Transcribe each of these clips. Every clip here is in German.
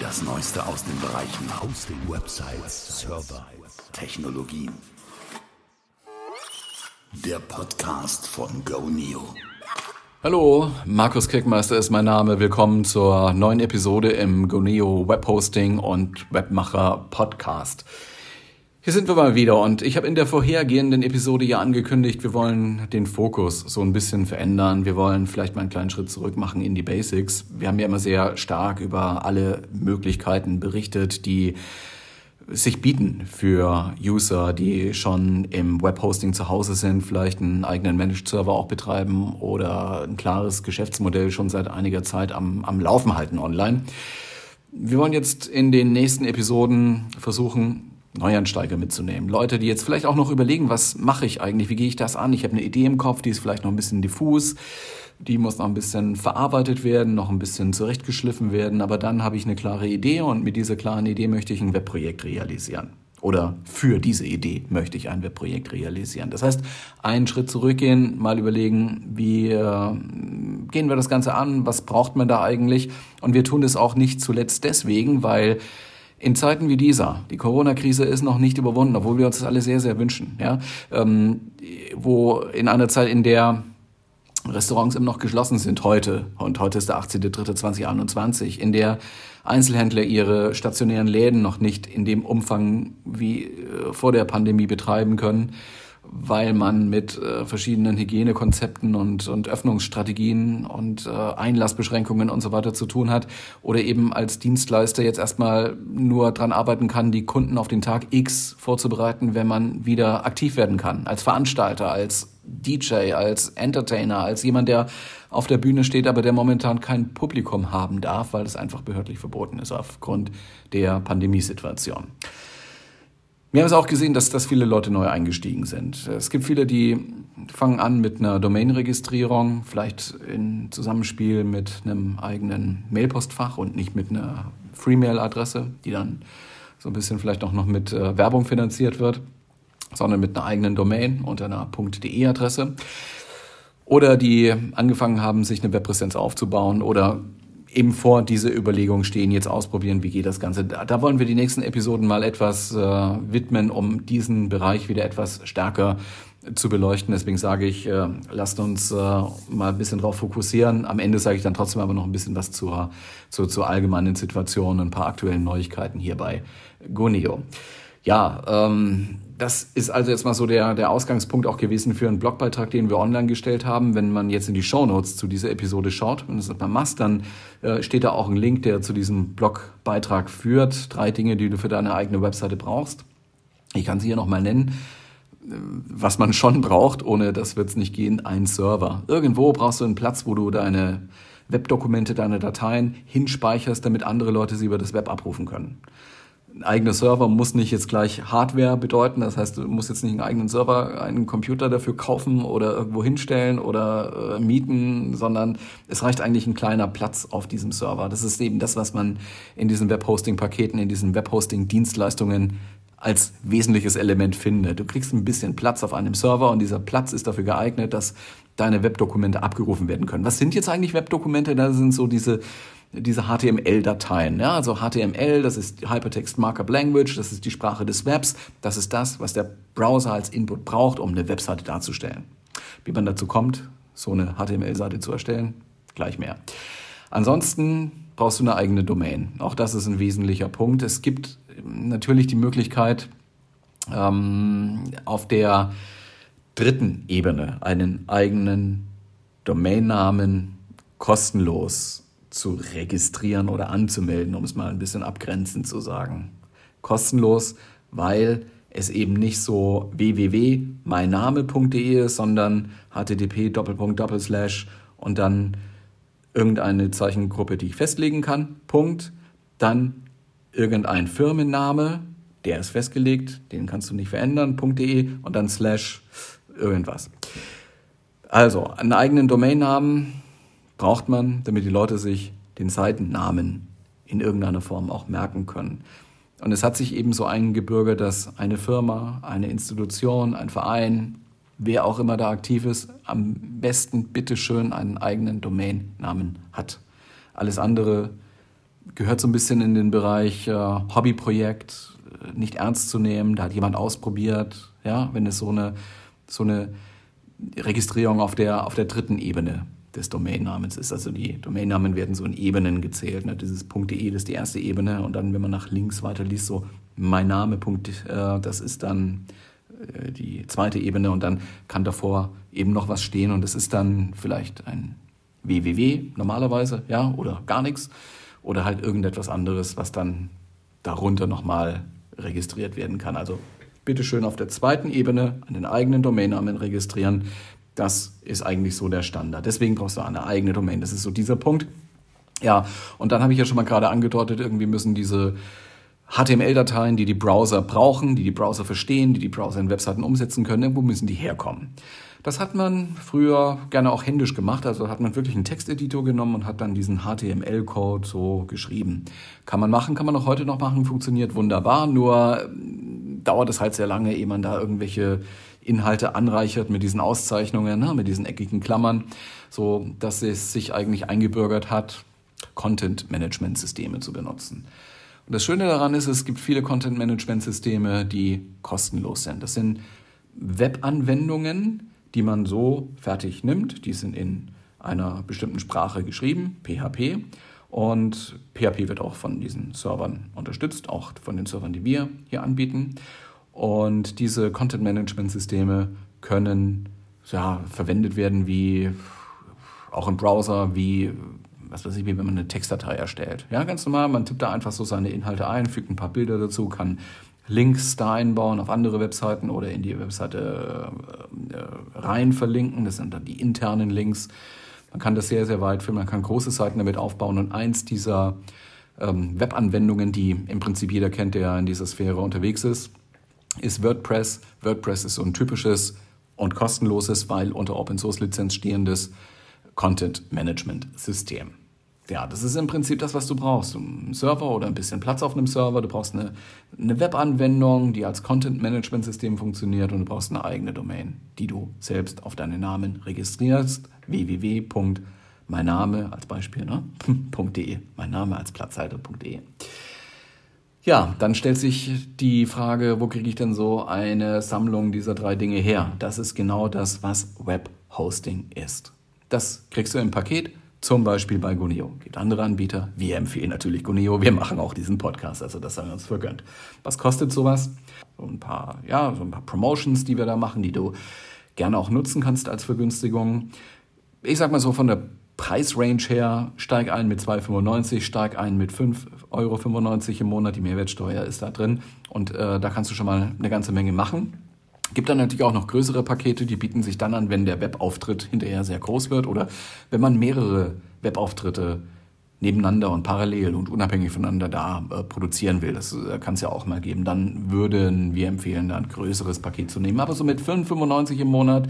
Das Neueste aus den Bereichen Hosting, Websites, Server, Technologien. Der Podcast von GoNeo. Hallo, Markus Kirkmeister ist mein Name. Willkommen zur neuen Episode im GoNeo Webhosting und Webmacher Podcast. Hier sind wir mal wieder und ich habe in der vorhergehenden Episode ja angekündigt, wir wollen den Fokus so ein bisschen verändern. Wir wollen vielleicht mal einen kleinen Schritt zurück machen in die Basics. Wir haben ja immer sehr stark über alle Möglichkeiten berichtet, die sich bieten für User, die schon im Webhosting zu Hause sind, vielleicht einen eigenen Managed Server auch betreiben oder ein klares Geschäftsmodell schon seit einiger Zeit am, am Laufen halten online. Wir wollen jetzt in den nächsten Episoden versuchen, Neuansteiger mitzunehmen. Leute, die jetzt vielleicht auch noch überlegen, was mache ich eigentlich, wie gehe ich das an? Ich habe eine Idee im Kopf, die ist vielleicht noch ein bisschen diffus, die muss noch ein bisschen verarbeitet werden, noch ein bisschen zurechtgeschliffen werden, aber dann habe ich eine klare Idee und mit dieser klaren Idee möchte ich ein Webprojekt realisieren. Oder für diese Idee möchte ich ein Webprojekt realisieren. Das heißt, einen Schritt zurückgehen, mal überlegen, wie äh, gehen wir das Ganze an, was braucht man da eigentlich? Und wir tun es auch nicht zuletzt deswegen, weil in Zeiten wie dieser, die Corona-Krise ist noch nicht überwunden, obwohl wir uns das alle sehr, sehr wünschen, ja, ähm, wo in einer Zeit, in der Restaurants immer noch geschlossen sind heute, und heute ist der 18.03.2021, in der Einzelhändler ihre stationären Läden noch nicht in dem Umfang wie äh, vor der Pandemie betreiben können, weil man mit äh, verschiedenen Hygienekonzepten und, und Öffnungsstrategien und äh, Einlassbeschränkungen und so weiter zu tun hat oder eben als Dienstleister jetzt erstmal nur dran arbeiten kann, die Kunden auf den Tag X vorzubereiten, wenn man wieder aktiv werden kann, als Veranstalter, als DJ, als Entertainer, als jemand, der auf der Bühne steht, aber der momentan kein Publikum haben darf, weil es einfach behördlich verboten ist aufgrund der Pandemiesituation. Wir haben es auch gesehen, dass, dass viele Leute neu eingestiegen sind. Es gibt viele, die fangen an mit einer Domainregistrierung, vielleicht in Zusammenspiel mit einem eigenen Mailpostfach und nicht mit einer Freemail-Adresse, die dann so ein bisschen vielleicht auch noch mit äh, Werbung finanziert wird, sondern mit einer eigenen Domain unter einer .de-Adresse. Oder die angefangen haben, sich eine Webpräsenz aufzubauen oder eben vor diese Überlegung stehen, jetzt ausprobieren, wie geht das Ganze. Da, da wollen wir die nächsten Episoden mal etwas äh, widmen, um diesen Bereich wieder etwas stärker zu beleuchten. Deswegen sage ich, äh, lasst uns äh, mal ein bisschen drauf fokussieren. Am Ende sage ich dann trotzdem aber noch ein bisschen was zur, zur, zur allgemeinen Situation, ein paar aktuellen Neuigkeiten hier bei Goneo. Ja, ähm, das ist also jetzt mal so der, der Ausgangspunkt auch gewesen für einen Blogbeitrag, den wir online gestellt haben. Wenn man jetzt in die Show Notes zu dieser Episode schaut, wenn du das mal machst, dann äh, steht da auch ein Link, der zu diesem Blogbeitrag führt. Drei Dinge, die du für deine eigene Webseite brauchst. Ich kann sie hier nochmal nennen. Äh, was man schon braucht, ohne das wird es nicht gehen, ein Server. Irgendwo brauchst du einen Platz, wo du deine Webdokumente, deine Dateien hinspeicherst, damit andere Leute sie über das Web abrufen können ein eigener Server muss nicht jetzt gleich Hardware bedeuten. Das heißt, du musst jetzt nicht einen eigenen Server, einen Computer dafür kaufen oder irgendwo hinstellen oder äh, mieten, sondern es reicht eigentlich ein kleiner Platz auf diesem Server. Das ist eben das, was man in diesen Webhosting-Paketen, in diesen Webhosting-Dienstleistungen als wesentliches Element findet. Du kriegst ein bisschen Platz auf einem Server und dieser Platz ist dafür geeignet, dass deine Webdokumente abgerufen werden können. Was sind jetzt eigentlich Webdokumente? Da sind so diese diese HTML-Dateien. Ja, also HTML, das ist Hypertext Markup Language, das ist die Sprache des Webs, das ist das, was der Browser als Input braucht, um eine Webseite darzustellen. Wie man dazu kommt, so eine HTML-Seite zu erstellen, gleich mehr. Ansonsten brauchst du eine eigene Domain. Auch das ist ein wesentlicher Punkt. Es gibt natürlich die Möglichkeit, ähm, auf der dritten Ebene einen eigenen Domainnamen kostenlos zu registrieren oder anzumelden, um es mal ein bisschen abgrenzend zu sagen. Kostenlos, weil es eben nicht so www.meinname.de ist, sondern http und dann irgendeine Zeichengruppe, die ich festlegen kann, Punkt, dann irgendein Firmenname, der ist festgelegt, den kannst du nicht verändern, .de und dann slash irgendwas. Also, einen eigenen Domainnamen braucht man, damit die Leute sich den Seitennamen in irgendeiner Form auch merken können. Und es hat sich eben so eingebürgert, dass eine Firma, eine Institution, ein Verein, wer auch immer da aktiv ist, am besten bitteschön einen eigenen Domainnamen hat. Alles andere gehört so ein bisschen in den Bereich äh, Hobbyprojekt, äh, nicht ernst zu nehmen. Da hat jemand ausprobiert, ja, wenn es so eine, so eine Registrierung auf der, auf der dritten Ebene des Domainnamens ist. Also die Domainnamen werden so in Ebenen gezählt. Ne? Dieses .de, das ist die erste Ebene und dann, wenn man nach links weiter liest, so mein Name, äh, das ist dann äh, die zweite Ebene und dann kann davor eben noch was stehen und es ist dann vielleicht ein www normalerweise, ja, oder gar nichts oder halt irgendetwas anderes, was dann darunter nochmal registriert werden kann. Also bitte schön auf der zweiten Ebene an den eigenen Domainnamen registrieren. Das ist eigentlich so der Standard. Deswegen brauchst du eine eigene Domain. Das ist so dieser Punkt. Ja, und dann habe ich ja schon mal gerade angedeutet, irgendwie müssen diese HTML-Dateien, die die Browser brauchen, die die Browser verstehen, die die Browser in Webseiten umsetzen können, irgendwo müssen die herkommen. Das hat man früher gerne auch händisch gemacht. Also hat man wirklich einen Texteditor genommen und hat dann diesen HTML-Code so geschrieben. Kann man machen, kann man auch heute noch machen, funktioniert wunderbar. Nur ähm, dauert es halt sehr lange, ehe man da irgendwelche Inhalte anreichert mit diesen Auszeichnungen, ne, mit diesen eckigen Klammern, so dass es sich eigentlich eingebürgert hat, Content-Management-Systeme zu benutzen. Und das Schöne daran ist, es gibt viele Content-Management-Systeme, die kostenlos sind. Das sind Webanwendungen, die man so fertig nimmt. Die sind in einer bestimmten Sprache geschrieben, PHP. Und PHP wird auch von diesen Servern unterstützt, auch von den Servern, die wir hier anbieten. Und diese Content Management Systeme können ja, verwendet werden wie auch im Browser, wie was weiß ich, wie wenn man eine Textdatei erstellt. Ja, ganz normal, man tippt da einfach so seine Inhalte ein, fügt ein paar Bilder dazu, kann Links da einbauen auf andere Webseiten oder in die Webseite äh, äh, rein verlinken. Das sind dann die internen Links. Man kann das sehr, sehr weit führen. Man kann große Seiten damit aufbauen. Und eins dieser ähm, Webanwendungen, die im Prinzip jeder kennt, der in dieser Sphäre unterwegs ist, ist WordPress. WordPress ist so ein typisches und kostenloses, weil unter Open Source Lizenz stehendes Content Management System. Ja, das ist im Prinzip das, was du brauchst. Ein Server oder ein bisschen Platz auf einem Server. Du brauchst eine, eine Webanwendung, die als Content-Management-System funktioniert und du brauchst eine eigene Domain, die du selbst auf deinen Namen registrierst. www.meinname als Beispiel, ne? .de. Mein Name als Platzhalter.de. Ja, dann stellt sich die Frage, wo kriege ich denn so eine Sammlung dieser drei Dinge her? Das ist genau das, was Webhosting ist. Das kriegst du im Paket zum Beispiel bei Guneo. Gibt andere Anbieter. Wir empfehlen natürlich Guneo. Wir machen auch diesen Podcast, also das haben wir uns vergönnt. Was kostet sowas? So ein paar, ja, so ein paar Promotions, die wir da machen, die du gerne auch nutzen kannst als Vergünstigung. Ich sag mal so von der Preisrange her, steig ein mit 2,95, steig ein mit 5,95 Euro im Monat. Die Mehrwertsteuer ist da drin und äh, da kannst du schon mal eine ganze Menge machen. Gibt dann natürlich auch noch größere Pakete, die bieten sich dann an, wenn der Webauftritt hinterher sehr groß wird oder wenn man mehrere Webauftritte nebeneinander und parallel und unabhängig voneinander da äh, produzieren will. Das äh, kann es ja auch mal geben. Dann würden wir empfehlen, da ein größeres Paket zu nehmen. Aber so mit 5,95 im Monat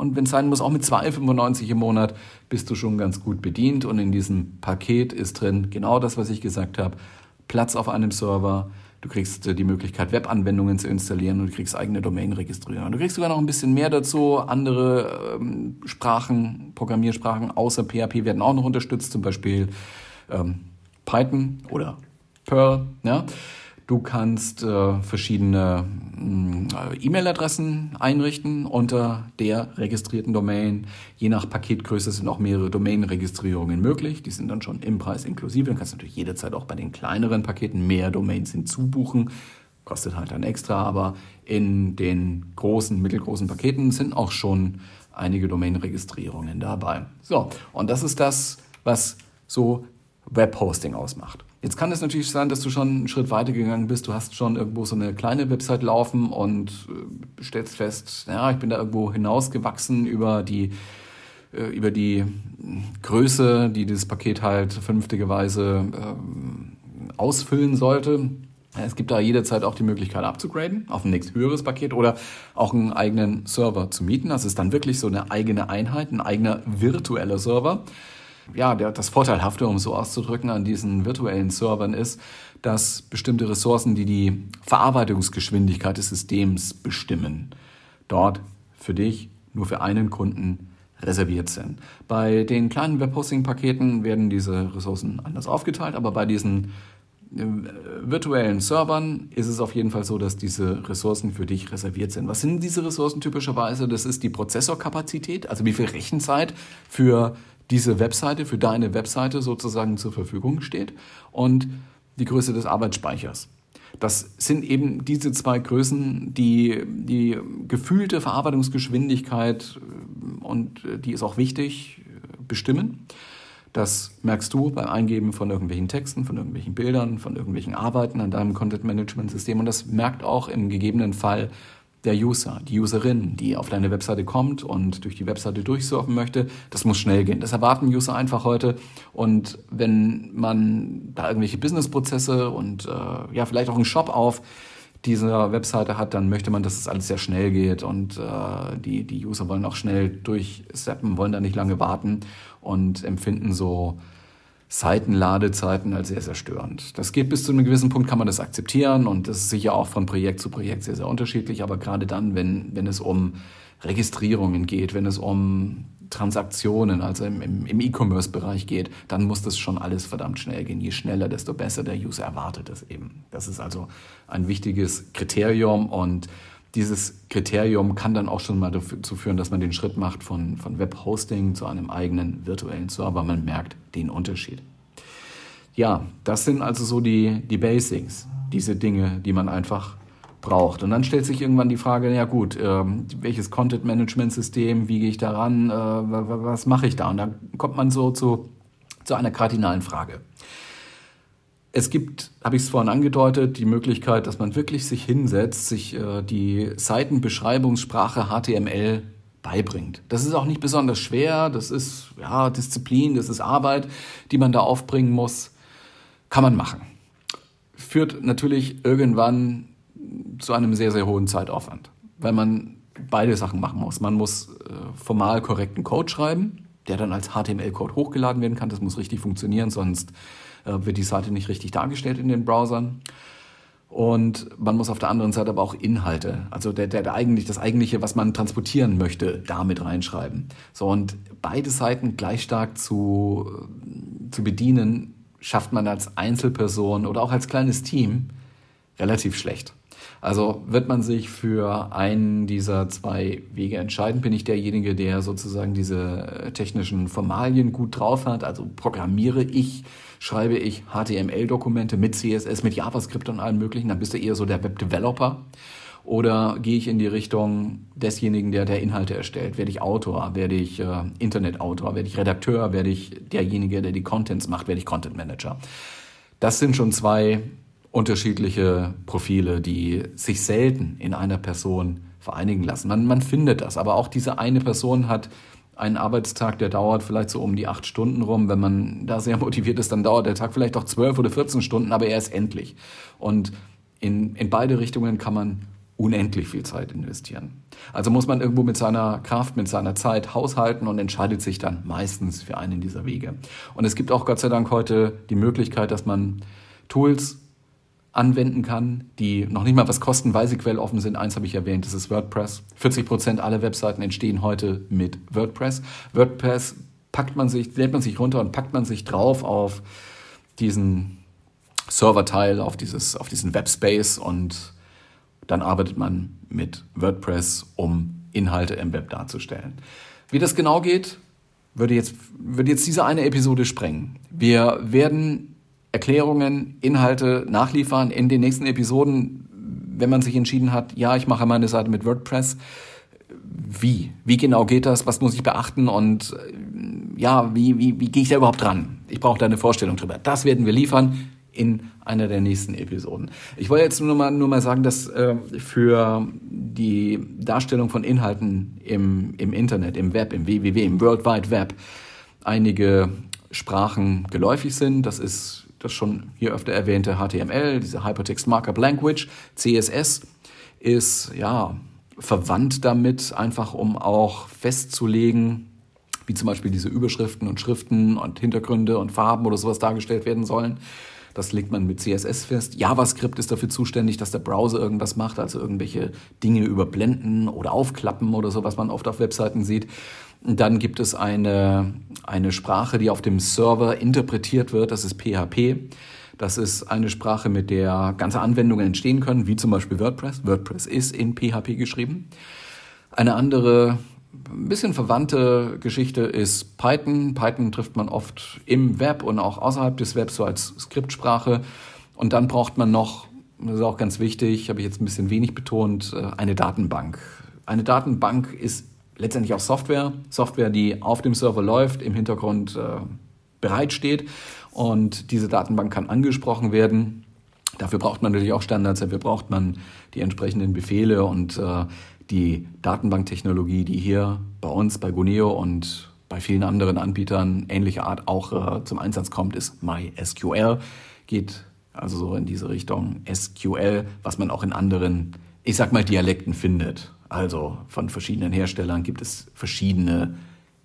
und wenn es sein muss, auch mit 2,95 im Monat bist du schon ganz gut bedient. Und in diesem Paket ist drin genau das, was ich gesagt habe. Platz auf einem Server, Du kriegst äh, die Möglichkeit, Webanwendungen zu installieren und du kriegst eigene Domain registrieren. Du kriegst sogar noch ein bisschen mehr dazu. Andere ähm, Sprachen, Programmiersprachen außer PHP werden auch noch unterstützt, zum Beispiel ähm, Python oder Perl. Ja? Du kannst äh, verschiedene äh, E-Mail-Adressen einrichten unter der registrierten Domain. Je nach Paketgröße sind auch mehrere Domain-Registrierungen möglich. Die sind dann schon im Preis inklusive. Du kannst natürlich jederzeit auch bei den kleineren Paketen mehr Domains hinzubuchen. Kostet halt dann extra, aber in den großen, mittelgroßen Paketen sind auch schon einige Domain-Registrierungen dabei. So, und das ist das, was so Webhosting ausmacht. Jetzt kann es natürlich sein, dass du schon einen Schritt weiter gegangen bist. Du hast schon irgendwo so eine kleine Website laufen und äh, stellst fest, ja, ich bin da irgendwo hinausgewachsen über die äh, über die Größe, die dieses Paket halt vernünftigerweise äh, ausfüllen sollte. Es gibt da jederzeit auch die Möglichkeit abzugraden auf ein nächst höheres Paket oder auch einen eigenen Server zu mieten. Das ist dann wirklich so eine eigene Einheit, ein eigener virtueller Server ja, der, das Vorteilhafte, um es so auszudrücken, an diesen virtuellen Servern ist, dass bestimmte Ressourcen, die die Verarbeitungsgeschwindigkeit des Systems bestimmen, dort für dich nur für einen Kunden reserviert sind. Bei den kleinen Webhosting-Paketen werden diese Ressourcen anders aufgeteilt, aber bei diesen äh, virtuellen Servern ist es auf jeden Fall so, dass diese Ressourcen für dich reserviert sind. Was sind diese Ressourcen typischerweise? Das ist die Prozessorkapazität, also wie viel Rechenzeit für diese Webseite, für deine Webseite sozusagen zur Verfügung steht und die Größe des Arbeitsspeichers. Das sind eben diese zwei Größen, die die gefühlte Verarbeitungsgeschwindigkeit äh, und äh, die ist auch wichtig bestimmen. Das merkst du beim Eingeben von irgendwelchen Texten, von irgendwelchen Bildern, von irgendwelchen Arbeiten an deinem Content Management System und das merkt auch im gegebenen Fall der User, die Userin, die auf deine Webseite kommt und durch die Webseite durchsurfen möchte, das muss schnell gehen. Das erwarten User einfach heute. Und wenn man da irgendwelche Businessprozesse und äh, ja, vielleicht auch einen Shop auf dieser Webseite hat, dann möchte man, dass es alles sehr schnell geht und äh, die, die User wollen auch schnell durchseppen, wollen da nicht lange warten und empfinden so Seitenladezeiten als sehr, sehr störend. Das geht bis zu einem gewissen Punkt, kann man das akzeptieren und das ist sicher auch von Projekt zu Projekt sehr, sehr unterschiedlich, aber gerade dann, wenn, wenn es um Registrierungen geht, wenn es um Transaktionen, also im, im, im E-Commerce-Bereich geht, dann muss das schon alles verdammt schnell gehen. Je schneller, desto besser. Der User erwartet es eben. Das ist also ein wichtiges Kriterium und dieses Kriterium kann dann auch schon mal dazu führen, dass man den Schritt macht von, von Webhosting zu einem eigenen virtuellen Server. Man merkt den Unterschied. Ja, das sind also so die, die Basics, diese Dinge, die man einfach braucht. Und dann stellt sich irgendwann die Frage, ja gut, äh, welches Content-Management-System, wie gehe ich daran, äh, was mache ich da? Und dann kommt man so zu, zu einer kardinalen Frage. Es gibt, habe ich es vorhin angedeutet, die Möglichkeit, dass man wirklich sich hinsetzt, sich äh, die Seitenbeschreibungssprache HTML beibringt. Das ist auch nicht besonders schwer, das ist ja Disziplin, das ist Arbeit, die man da aufbringen muss. Kann man machen. Führt natürlich irgendwann zu einem sehr, sehr hohen Zeitaufwand, weil man beide Sachen machen muss. Man muss äh, formal korrekten Code schreiben, der dann als HTML-Code hochgeladen werden kann. Das muss richtig funktionieren, sonst äh, wird die Seite nicht richtig dargestellt in den Browsern. Und man muss auf der anderen Seite aber auch Inhalte, also der, der, der eigentlich, das eigentliche, was man transportieren möchte, damit reinschreiben. So, und beide Seiten gleich stark zu, zu bedienen, schafft man als Einzelperson oder auch als kleines Team relativ schlecht. Also wird man sich für einen dieser zwei Wege entscheiden, bin ich derjenige, der sozusagen diese technischen Formalien gut drauf hat. Also programmiere ich, schreibe ich HTML-Dokumente mit CSS, mit JavaScript und allem möglichen, dann bist du eher so der Web-Developer. Oder gehe ich in die Richtung desjenigen, der der Inhalte erstellt? Werde ich Autor? Werde ich äh, Internetautor? Werde ich Redakteur? Werde ich derjenige, der die Contents macht? Werde ich Content Manager? Das sind schon zwei unterschiedliche Profile, die sich selten in einer Person vereinigen lassen. Man, man findet das, aber auch diese eine Person hat einen Arbeitstag, der dauert vielleicht so um die acht Stunden rum. Wenn man da sehr motiviert ist, dann dauert der Tag vielleicht auch zwölf oder 14 Stunden, aber er ist endlich. Und in, in beide Richtungen kann man unendlich viel Zeit investieren. Also muss man irgendwo mit seiner Kraft, mit seiner Zeit haushalten und entscheidet sich dann meistens für einen dieser Wege. Und es gibt auch Gott sei Dank heute die Möglichkeit, dass man Tools anwenden kann, die noch nicht mal was kosten, weil sie quelloffen sind. Eins habe ich erwähnt, das ist WordPress. 40 Prozent aller Webseiten entstehen heute mit WordPress. WordPress packt man sich, lädt man sich runter und packt man sich drauf auf diesen Serverteil, auf dieses, auf diesen Webspace und dann arbeitet man mit WordPress, um Inhalte im Web darzustellen. Wie das genau geht, würde jetzt, würde jetzt diese eine Episode sprengen. Wir werden Erklärungen, Inhalte nachliefern in den nächsten Episoden, wenn man sich entschieden hat, ja, ich mache meine Seite mit WordPress. Wie? Wie genau geht das? Was muss ich beachten? Und äh, ja, wie, wie, wie gehe ich da überhaupt dran? Ich brauche da eine Vorstellung drüber. Das werden wir liefern in einer der nächsten Episoden. Ich wollte jetzt nur mal, nur mal sagen, dass äh, für die Darstellung von Inhalten im, im Internet, im Web, im WWW, im World Wide Web einige Sprachen geläufig sind. Das ist das schon hier öfter erwähnte HTML, diese Hypertext Markup Language, CSS ist ja verwandt damit, einfach um auch festzulegen, wie zum Beispiel diese Überschriften und Schriften und Hintergründe und Farben oder sowas dargestellt werden sollen. Das legt man mit CSS fest. JavaScript ist dafür zuständig, dass der Browser irgendwas macht, also irgendwelche Dinge überblenden oder aufklappen oder so, was man oft auf Webseiten sieht. Dann gibt es eine, eine Sprache, die auf dem Server interpretiert wird, das ist PHP. Das ist eine Sprache, mit der ganze Anwendungen entstehen können, wie zum Beispiel WordPress. WordPress ist in PHP geschrieben. Eine andere, ein bisschen verwandte Geschichte ist Python. Python trifft man oft im Web und auch außerhalb des Webs so als Skriptsprache. Und dann braucht man noch, das ist auch ganz wichtig, habe ich jetzt ein bisschen wenig betont, äh, eine Datenbank. Eine Datenbank ist letztendlich auch Software. Software, die auf dem Server läuft, im Hintergrund äh, bereitsteht. Und diese Datenbank kann angesprochen werden. Dafür braucht man natürlich auch Standards, dafür braucht man die entsprechenden Befehle und äh, die Datenbanktechnologie, die hier bei uns, bei Guneo und bei vielen anderen Anbietern ähnlicher Art auch äh, zum Einsatz kommt, ist MySQL. Geht also so in diese Richtung SQL, was man auch in anderen, ich sag mal, Dialekten findet. Also von verschiedenen Herstellern gibt es verschiedene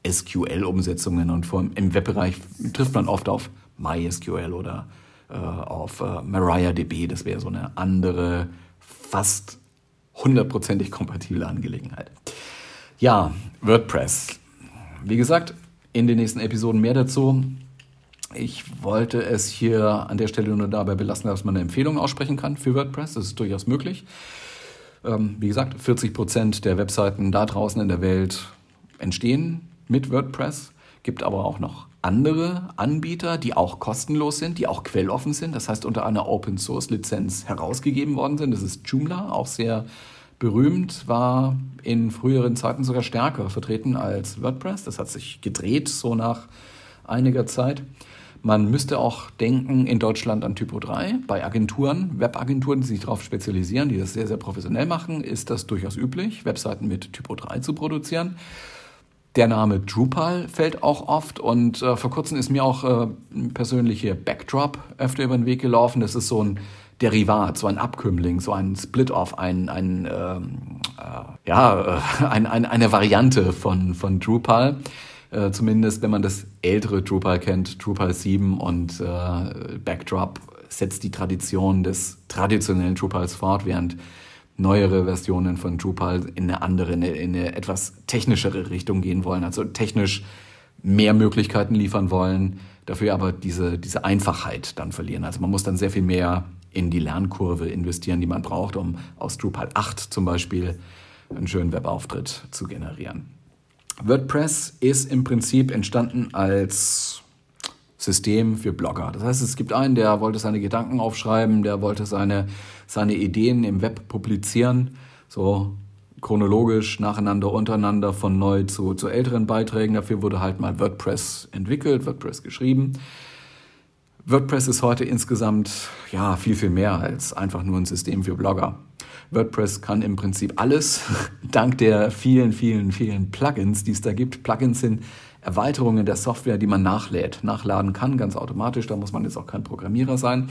SQL-Umsetzungen und vor, im Webbereich trifft man oft auf MySQL oder äh, auf äh, MariaDB. Das wäre so eine andere, fast hundertprozentig kompatible Angelegenheit. Ja, WordPress. Wie gesagt, in den nächsten Episoden mehr dazu. Ich wollte es hier an der Stelle nur dabei belassen, dass man eine Empfehlung aussprechen kann für WordPress. Das ist durchaus möglich. Ähm, wie gesagt, 40 Prozent der Webseiten da draußen in der Welt entstehen mit WordPress. Gibt aber auch noch andere Anbieter, die auch kostenlos sind, die auch quelloffen sind, das heißt unter einer Open Source Lizenz herausgegeben worden sind. Das ist Joomla, auch sehr berühmt, war in früheren Zeiten sogar stärker vertreten als WordPress. Das hat sich gedreht so nach einiger Zeit. Man müsste auch denken in Deutschland an Typo 3. Bei Agenturen, Webagenturen, die sich darauf spezialisieren, die das sehr, sehr professionell machen, ist das durchaus üblich, Webseiten mit Typo 3 zu produzieren. Der Name Drupal fällt auch oft und äh, vor kurzem ist mir auch äh, persönlich hier Backdrop öfter über den Weg gelaufen. Das ist so ein Derivat, so ein Abkömmling, so ein Split-off, ein, ein, ähm, äh, ja, äh, ein, ein, eine Variante von, von Drupal. Äh, zumindest wenn man das ältere Drupal kennt, Drupal 7 und äh, Backdrop setzt die Tradition des traditionellen Drupals fort, während neuere Versionen von Drupal in eine andere, in eine, in eine etwas technischere Richtung gehen wollen, also technisch mehr Möglichkeiten liefern wollen, dafür aber diese, diese Einfachheit dann verlieren. Also man muss dann sehr viel mehr in die Lernkurve investieren, die man braucht, um aus Drupal 8 zum Beispiel einen schönen Webauftritt zu generieren. WordPress ist im Prinzip entstanden als System für Blogger. Das heißt, es gibt einen, der wollte seine Gedanken aufschreiben, der wollte seine, seine Ideen im Web publizieren, so chronologisch nacheinander, untereinander, von neu zu, zu älteren Beiträgen. Dafür wurde halt mal WordPress entwickelt, WordPress geschrieben. WordPress ist heute insgesamt ja viel, viel mehr als einfach nur ein System für Blogger. WordPress kann im Prinzip alles, dank der vielen, vielen, vielen Plugins, die es da gibt. Plugins sind Erweiterungen der Software, die man nachlädt, nachladen kann, ganz automatisch. Da muss man jetzt auch kein Programmierer sein.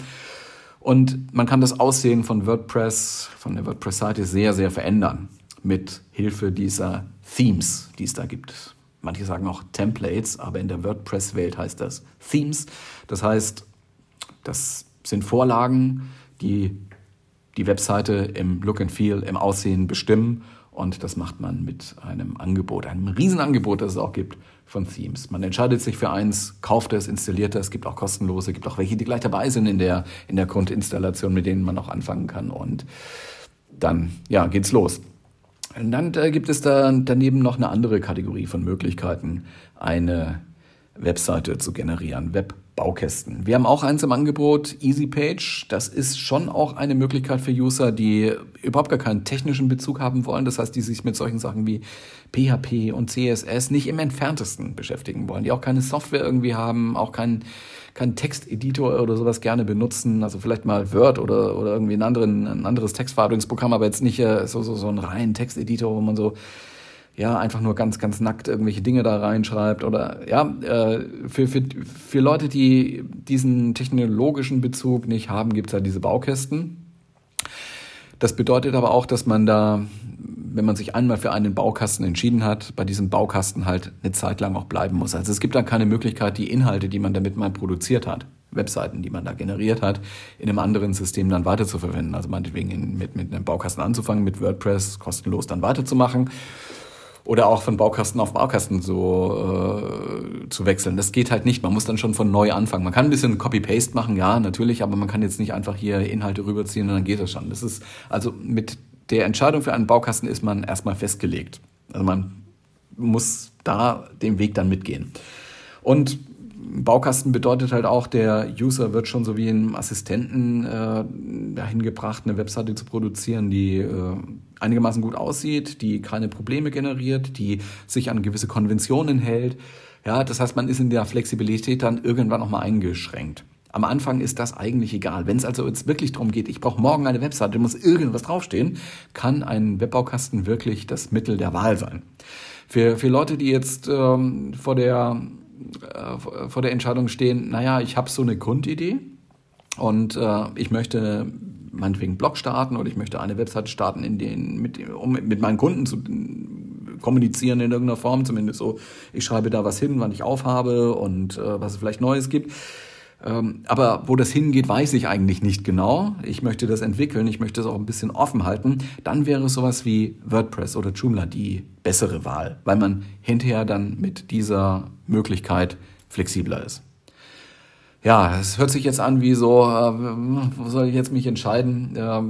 Und man kann das Aussehen von WordPress, von der WordPress-Seite sehr, sehr verändern mit Hilfe dieser Themes, die es da gibt. Manche sagen auch Templates, aber in der WordPress-Welt heißt das Themes. Das heißt, das sind Vorlagen, die die Webseite im Look and Feel, im Aussehen bestimmen. Und das macht man mit einem Angebot, einem Riesenangebot, das es auch gibt von Themes. Man entscheidet sich für eins, kauft es, installiert es. Gibt auch kostenlose, gibt auch welche, die gleich dabei sind in der, in der Grundinstallation, mit denen man auch anfangen kann. Und dann, ja, geht's los. Und dann äh, gibt es da daneben noch eine andere Kategorie von Möglichkeiten, eine Webseite zu generieren, Webbaukästen. Wir haben auch eins im Angebot, EasyPage. Das ist schon auch eine Möglichkeit für User, die überhaupt gar keinen technischen Bezug haben wollen. Das heißt, die sich mit solchen Sachen wie PHP und CSS nicht im entferntesten beschäftigen wollen, die auch keine Software irgendwie haben, auch keinen keinen Texteditor oder sowas gerne benutzen, also vielleicht mal Word oder, oder irgendwie einen anderen, ein anderes Textverarbeitungsprogramm, aber jetzt nicht äh, so, so, so einen reinen Texteditor, wo man so ja, einfach nur ganz, ganz nackt irgendwelche Dinge da reinschreibt oder ja, äh, für, für, für Leute, die diesen technologischen Bezug nicht haben, gibt's ja diese Baukästen. Das bedeutet aber auch, dass man da, wenn man sich einmal für einen Baukasten entschieden hat, bei diesem Baukasten halt eine Zeit lang auch bleiben muss. Also es gibt da keine Möglichkeit, die Inhalte, die man damit mal produziert hat, Webseiten, die man da generiert hat, in einem anderen System dann weiterzuverwenden. Also meinetwegen in, mit, mit einem Baukasten anzufangen, mit WordPress kostenlos dann weiterzumachen oder auch von Baukasten auf Baukasten so äh, zu wechseln. Das geht halt nicht. Man muss dann schon von neu anfangen. Man kann ein bisschen Copy-Paste machen, ja, natürlich, aber man kann jetzt nicht einfach hier Inhalte rüberziehen und dann geht das schon. Das ist also mit der Entscheidung für einen Baukasten ist man erstmal festgelegt. Also man muss da den Weg dann mitgehen. Und Baukasten bedeutet halt auch, der User wird schon so wie ein Assistenten äh, dahin gebracht, eine Webseite zu produzieren, die äh, einigermaßen gut aussieht, die keine Probleme generiert, die sich an gewisse Konventionen hält. Ja, das heißt, man ist in der Flexibilität dann irgendwann auch mal eingeschränkt. Am Anfang ist das eigentlich egal. Wenn es also jetzt wirklich darum geht, ich brauche morgen eine Webseite, muss irgendwas draufstehen, kann ein Webbaukasten wirklich das Mittel der Wahl sein. Für, für Leute, die jetzt ähm, vor der äh, vor der Entscheidung stehen, naja, ich habe so eine Grundidee und äh, ich möchte meinetwegen Blog starten oder ich möchte eine Website starten, in den, mit, um mit meinen Kunden zu kommunizieren in irgendeiner Form, zumindest so, ich schreibe da was hin, wann ich aufhabe und äh, was es vielleicht Neues gibt. Ähm, aber wo das hingeht, weiß ich eigentlich nicht genau. Ich möchte das entwickeln, ich möchte es auch ein bisschen offen halten. Dann wäre sowas wie WordPress oder Joomla die bessere Wahl, weil man hinterher dann mit dieser Möglichkeit flexibler ist. Ja, es hört sich jetzt an wie so, äh, wo soll ich jetzt mich entscheiden? Äh,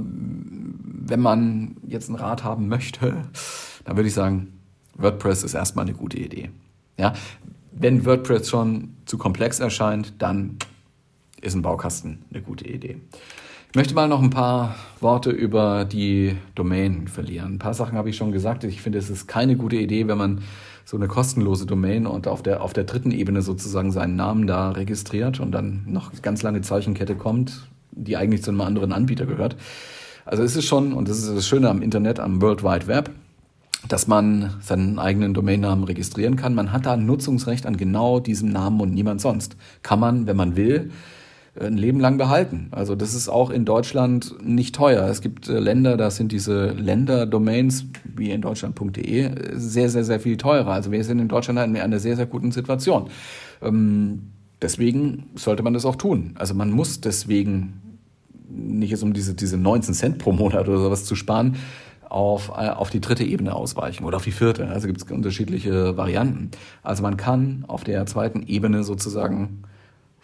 wenn man jetzt einen Rat haben möchte, dann würde ich sagen, WordPress ist erstmal eine gute Idee. Ja, wenn WordPress schon zu komplex erscheint, dann ist ein Baukasten eine gute Idee. Ich möchte mal noch ein paar Worte über die Domain verlieren. Ein paar Sachen habe ich schon gesagt. Ich finde, es ist keine gute Idee, wenn man so eine kostenlose Domain und auf der, auf der dritten Ebene sozusagen seinen Namen da registriert und dann noch ganz lange Zeichenkette kommt, die eigentlich zu einem anderen Anbieter gehört. Also es ist schon, und das ist das Schöne am Internet, am World Wide Web, dass man seinen eigenen Domainnamen registrieren kann. Man hat da ein Nutzungsrecht an genau diesem Namen und niemand sonst. Kann man, wenn man will, ein Leben lang behalten. Also das ist auch in Deutschland nicht teuer. Es gibt äh, Länder, da sind diese Länderdomains wie in deutschland.de sehr, sehr, sehr viel teurer. Also wir sind in Deutschland in einer sehr, sehr guten Situation. Ähm, deswegen sollte man das auch tun. Also man muss deswegen nicht jetzt um diese, diese 19 Cent pro Monat oder sowas zu sparen, auf, äh, auf die dritte Ebene ausweichen oder auf die vierte. Also gibt es unterschiedliche Varianten. Also man kann auf der zweiten Ebene sozusagen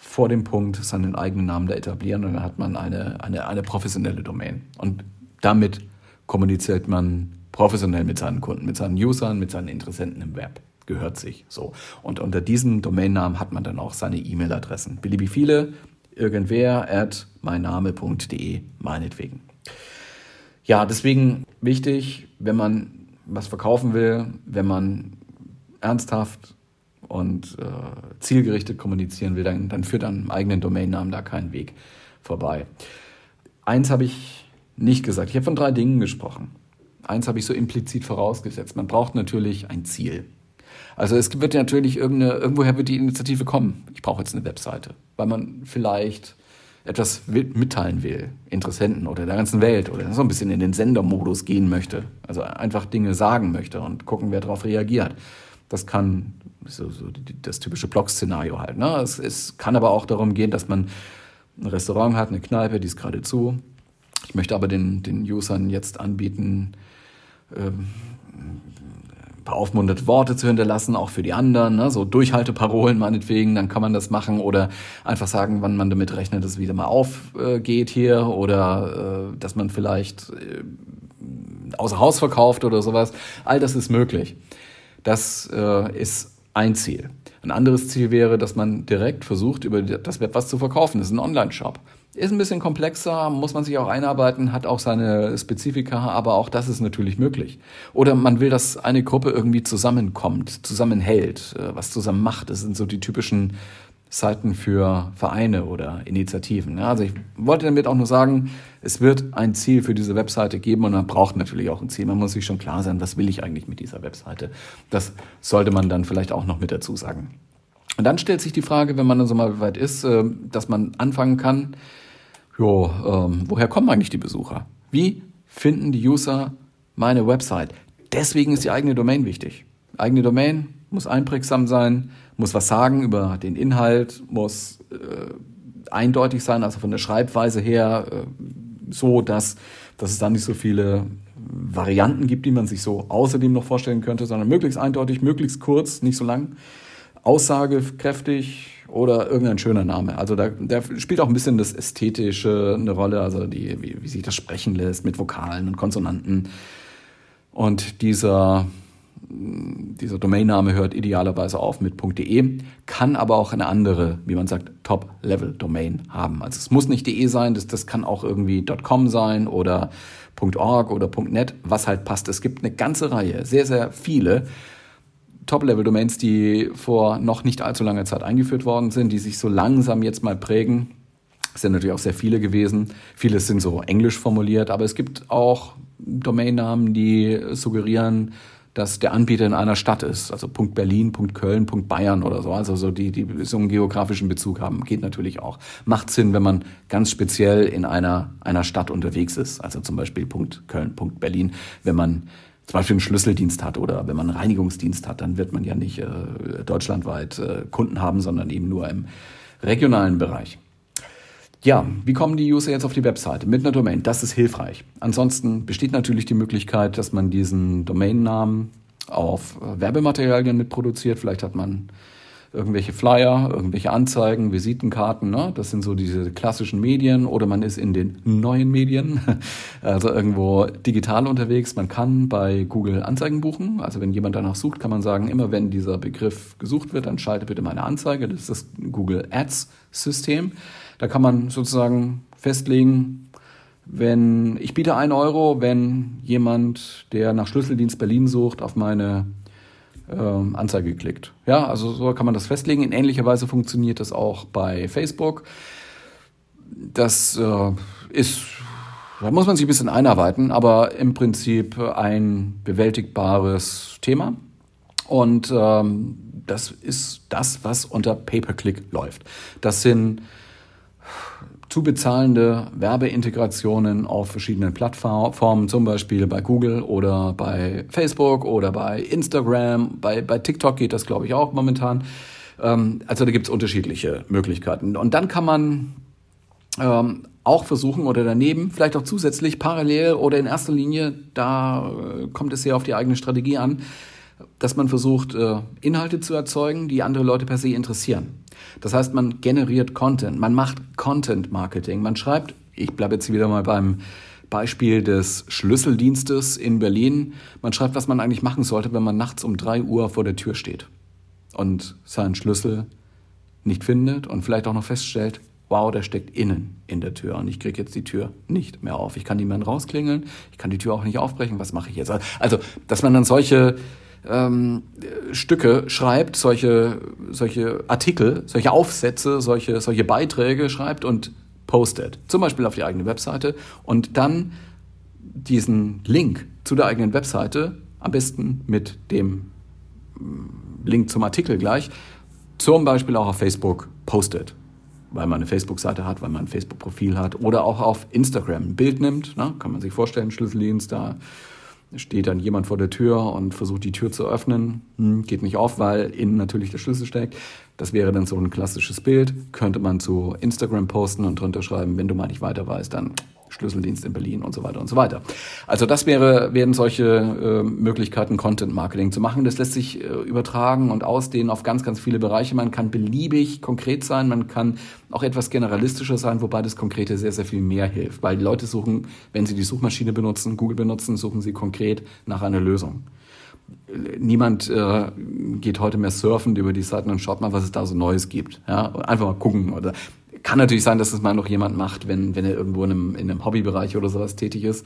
vor dem Punkt seinen eigenen Namen da etablieren und dann hat man eine, eine, eine professionelle Domain. Und damit kommuniziert man professionell mit seinen Kunden, mit seinen Usern, mit seinen Interessenten im Web. Gehört sich so. Und unter diesem Domainnamen hat man dann auch seine E-Mail-Adressen. Beliebig viele, irgendwer at meinname.de, meinetwegen. Ja, deswegen wichtig, wenn man was verkaufen will, wenn man ernsthaft und äh, zielgerichtet kommunizieren will, dann, dann führt an eigenen Domainnamen da kein Weg vorbei. Eins habe ich nicht gesagt. Ich habe von drei Dingen gesprochen. Eins habe ich so implizit vorausgesetzt. Man braucht natürlich ein Ziel. Also es wird natürlich irgendeine, irgendwoher wird die Initiative kommen. Ich brauche jetzt eine Webseite, weil man vielleicht etwas mitteilen will, Interessenten oder der ganzen Welt oder so ein bisschen in den Sendermodus gehen möchte. Also einfach Dinge sagen möchte und gucken, wer darauf reagiert. Das kann so, so das typische Blog-Szenario halt. Ne? Es, es kann aber auch darum gehen, dass man ein Restaurant hat, eine Kneipe, die ist gerade zu. Ich möchte aber den, den Usern jetzt anbieten, ähm, ein paar aufmunterte Worte zu hinterlassen, auch für die anderen, ne? so Durchhalteparolen meinetwegen, dann kann man das machen oder einfach sagen, wann man damit rechnet, dass es wieder mal aufgeht äh, hier oder äh, dass man vielleicht äh, außer Haus verkauft oder sowas. All das ist möglich. Das äh, ist ein Ziel. Ein anderes Ziel wäre, dass man direkt versucht, über das Web was zu verkaufen. Das ist ein Online-Shop. Ist ein bisschen komplexer, muss man sich auch einarbeiten, hat auch seine Spezifika, aber auch das ist natürlich möglich. Oder man will, dass eine Gruppe irgendwie zusammenkommt, zusammenhält, äh, was zusammen macht. Das sind so die typischen Seiten für Vereine oder Initiativen. Also ich wollte damit auch nur sagen, es wird ein Ziel für diese Webseite geben und man braucht natürlich auch ein Ziel. Man muss sich schon klar sein, was will ich eigentlich mit dieser Webseite. Das sollte man dann vielleicht auch noch mit dazu sagen. Und dann stellt sich die Frage, wenn man dann so mal weit ist, äh, dass man anfangen kann, jo, ähm, woher kommen eigentlich die Besucher? Wie finden die User meine Website? Deswegen ist die eigene Domain wichtig. Eigene Domain muss einprägsam sein, muss was sagen über den Inhalt, muss äh, eindeutig sein, also von der Schreibweise her äh, so, dass, dass es da nicht so viele Varianten gibt, die man sich so außerdem noch vorstellen könnte, sondern möglichst eindeutig, möglichst kurz, nicht so lang, aussagekräftig oder irgendein schöner Name. Also da, da spielt auch ein bisschen das Ästhetische eine Rolle, also die, wie, wie sich das sprechen lässt mit Vokalen und Konsonanten. Und dieser dieser Domainname hört idealerweise auf mit .de, kann aber auch eine andere, wie man sagt, Top-Level-Domain haben. Also es muss nicht .de sein, das, das kann auch irgendwie .com sein oder .org oder .net, was halt passt. Es gibt eine ganze Reihe, sehr, sehr viele Top-Level-Domains, die vor noch nicht allzu langer Zeit eingeführt worden sind, die sich so langsam jetzt mal prägen. Es sind natürlich auch sehr viele gewesen. Vieles sind so englisch formuliert, aber es gibt auch Domainnamen, die suggerieren, dass der Anbieter in einer Stadt ist, also Punkt Berlin, Punkt Köln, Punkt Bayern oder so, also so die, die so einen geografischen Bezug haben, geht natürlich auch. Macht Sinn, wenn man ganz speziell in einer, einer Stadt unterwegs ist, also zum Beispiel Punkt Köln, Punkt Berlin, wenn man zum Beispiel einen Schlüsseldienst hat oder wenn man einen Reinigungsdienst hat, dann wird man ja nicht äh, deutschlandweit äh, Kunden haben, sondern eben nur im regionalen Bereich. Ja, wie kommen die User jetzt auf die Webseite? Mit einer Domain. Das ist hilfreich. Ansonsten besteht natürlich die Möglichkeit, dass man diesen Domainnamen auf äh, Werbematerialien mitproduziert. Vielleicht hat man irgendwelche Flyer, irgendwelche Anzeigen, Visitenkarten. Ne? Das sind so diese klassischen Medien. Oder man ist in den neuen Medien, also irgendwo digital unterwegs. Man kann bei Google Anzeigen buchen. Also wenn jemand danach sucht, kann man sagen, immer wenn dieser Begriff gesucht wird, dann schalte bitte meine Anzeige. Das ist das Google Ads System. Da kann man sozusagen festlegen, wenn ich biete ein Euro, wenn jemand, der nach Schlüsseldienst Berlin sucht, auf meine äh, Anzeige klickt. Ja, also so kann man das festlegen. In ähnlicher Weise funktioniert das auch bei Facebook. Das äh, ist, da muss man sich ein bisschen einarbeiten, aber im Prinzip ein bewältigbares Thema. Und ähm, das ist das, was unter Pay-per-Click läuft. Das sind zu bezahlende Werbeintegrationen auf verschiedenen Plattformen, zum Beispiel bei Google oder bei Facebook oder bei Instagram. Bei, bei TikTok geht das, glaube ich, auch momentan. Ähm, also da gibt es unterschiedliche Möglichkeiten. Und dann kann man ähm, auch versuchen oder daneben, vielleicht auch zusätzlich, parallel oder in erster Linie, da äh, kommt es sehr auf die eigene Strategie an, dass man versucht, äh, Inhalte zu erzeugen, die andere Leute per se interessieren. Das heißt, man generiert Content, man macht Content Marketing, man schreibt, ich bleibe jetzt wieder mal beim Beispiel des Schlüsseldienstes in Berlin, man schreibt, was man eigentlich machen sollte, wenn man nachts um drei Uhr vor der Tür steht und seinen Schlüssel nicht findet und vielleicht auch noch feststellt, wow, der steckt innen in der Tür und ich kriege jetzt die Tür nicht mehr auf. Ich kann niemanden rausklingeln, ich kann die Tür auch nicht aufbrechen, was mache ich jetzt? Also, dass man dann solche ähm, Stücke schreibt, solche, solche Artikel, solche Aufsätze, solche, solche Beiträge schreibt und postet. Zum Beispiel auf die eigene Webseite und dann diesen Link zu der eigenen Webseite, am besten mit dem mm, Link zum Artikel gleich, zum Beispiel auch auf Facebook postet. Weil man eine Facebook-Seite hat, weil man ein Facebook-Profil hat oder auch auf Instagram ein Bild nimmt. Ne? Kann man sich vorstellen, Schlüsseldienst, da steht dann jemand vor der Tür und versucht die Tür zu öffnen. Hm, geht nicht auf, weil innen natürlich der Schlüssel steckt. Das wäre dann so ein klassisches Bild. Könnte man zu Instagram posten und drunter schreiben, wenn du mal nicht weiter weißt, dann Schlüsseldienst in Berlin und so weiter und so weiter. Also das wäre, wären solche äh, Möglichkeiten, Content Marketing zu machen. Das lässt sich äh, übertragen und ausdehnen auf ganz, ganz viele Bereiche. Man kann beliebig konkret sein, man kann auch etwas generalistischer sein, wobei das Konkrete sehr, sehr viel mehr hilft. Weil die Leute suchen, wenn sie die Suchmaschine benutzen, Google benutzen, suchen sie konkret nach einer Lösung niemand äh, geht heute mehr surfen über die Seiten und schaut mal, was es da so Neues gibt. Ja, einfach mal gucken oder kann natürlich sein, dass es mal noch jemand macht, wenn, wenn er irgendwo in einem, in einem Hobbybereich oder sowas tätig ist.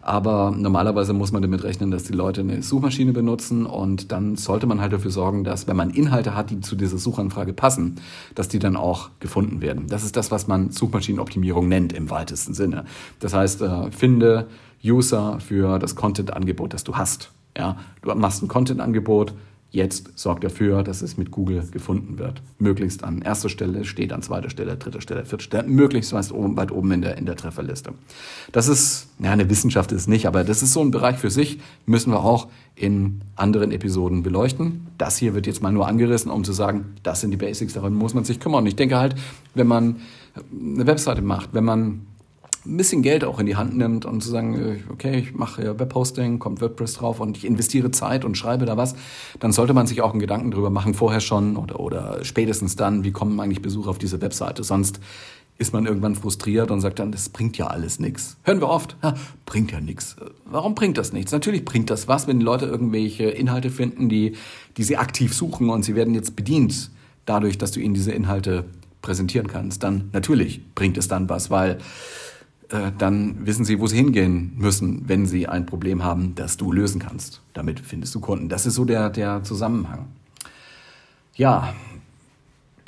Aber normalerweise muss man damit rechnen, dass die Leute eine Suchmaschine benutzen und dann sollte man halt dafür sorgen, dass wenn man Inhalte hat, die zu dieser Suchanfrage passen, dass die dann auch gefunden werden. Das ist das, was man Suchmaschinenoptimierung nennt im weitesten Sinne. Das heißt, äh, finde User für das Content-Angebot, das du hast. Ja, du machst ein Content-Angebot, Jetzt sorgt dafür, dass es mit Google gefunden wird. Möglichst an erster Stelle, steht an zweiter Stelle, dritter Stelle, vierter Stelle, möglichst weit oben, weit oben in der, in der Trefferliste. Das ist, ja, eine Wissenschaft ist nicht, aber das ist so ein Bereich für sich, müssen wir auch in anderen Episoden beleuchten. Das hier wird jetzt mal nur angerissen, um zu sagen, das sind die Basics, darum muss man sich kümmern. Und ich denke halt, wenn man eine Webseite macht, wenn man ein bisschen Geld auch in die Hand nimmt und zu sagen, äh, okay, ich mache Webhosting, kommt WordPress drauf und ich investiere Zeit und schreibe da was, dann sollte man sich auch einen Gedanken drüber machen, vorher schon oder, oder spätestens dann, wie kommen eigentlich Besucher auf diese Webseite. Sonst ist man irgendwann frustriert und sagt dann, das bringt ja alles nichts. Hören wir oft, ja, bringt ja nichts. Warum bringt das nichts? Natürlich bringt das was, wenn Leute irgendwelche Inhalte finden, die, die sie aktiv suchen und sie werden jetzt bedient dadurch, dass du ihnen diese Inhalte präsentieren kannst. Dann natürlich bringt es dann was, weil dann wissen sie, wo sie hingehen müssen, wenn sie ein Problem haben, das du lösen kannst. Damit findest du Kunden. Das ist so der, der Zusammenhang. Ja,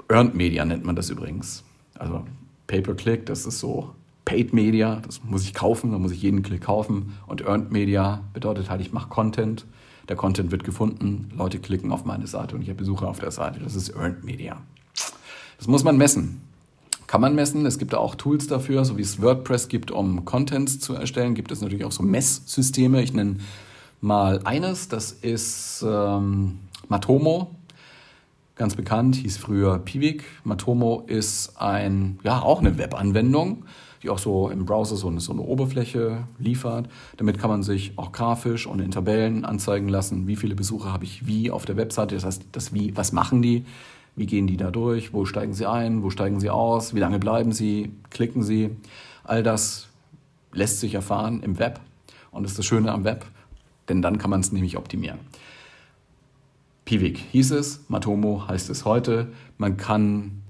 Earned Media nennt man das übrigens. Also Pay-per-Click, das ist so Paid Media, das muss ich kaufen, da muss ich jeden Klick kaufen. Und Earned Media bedeutet halt, ich mache Content, der Content wird gefunden, Leute klicken auf meine Seite und ich habe Besucher auf der Seite. Das ist Earned Media. Das muss man messen. Kann man messen. Es gibt da auch Tools dafür, so wie es WordPress gibt, um Contents zu erstellen, gibt es natürlich auch so Messsysteme. Ich nenne mal eines, das ist ähm, Matomo ganz bekannt, hieß früher Piwik. Matomo ist ein, ja, auch eine Webanwendung, die auch so im Browser so eine, so eine Oberfläche liefert. Damit kann man sich auch grafisch und in Tabellen anzeigen lassen, wie viele Besucher habe ich wie auf der Webseite. Das heißt, das wie, was machen die? Wie gehen die da durch? Wo steigen sie ein? Wo steigen sie aus? Wie lange bleiben sie? Klicken sie? All das lässt sich erfahren im Web. Und ist das Schöne am Web, denn dann kann man es nämlich optimieren. Piwik hieß es, Matomo heißt es heute. Man kann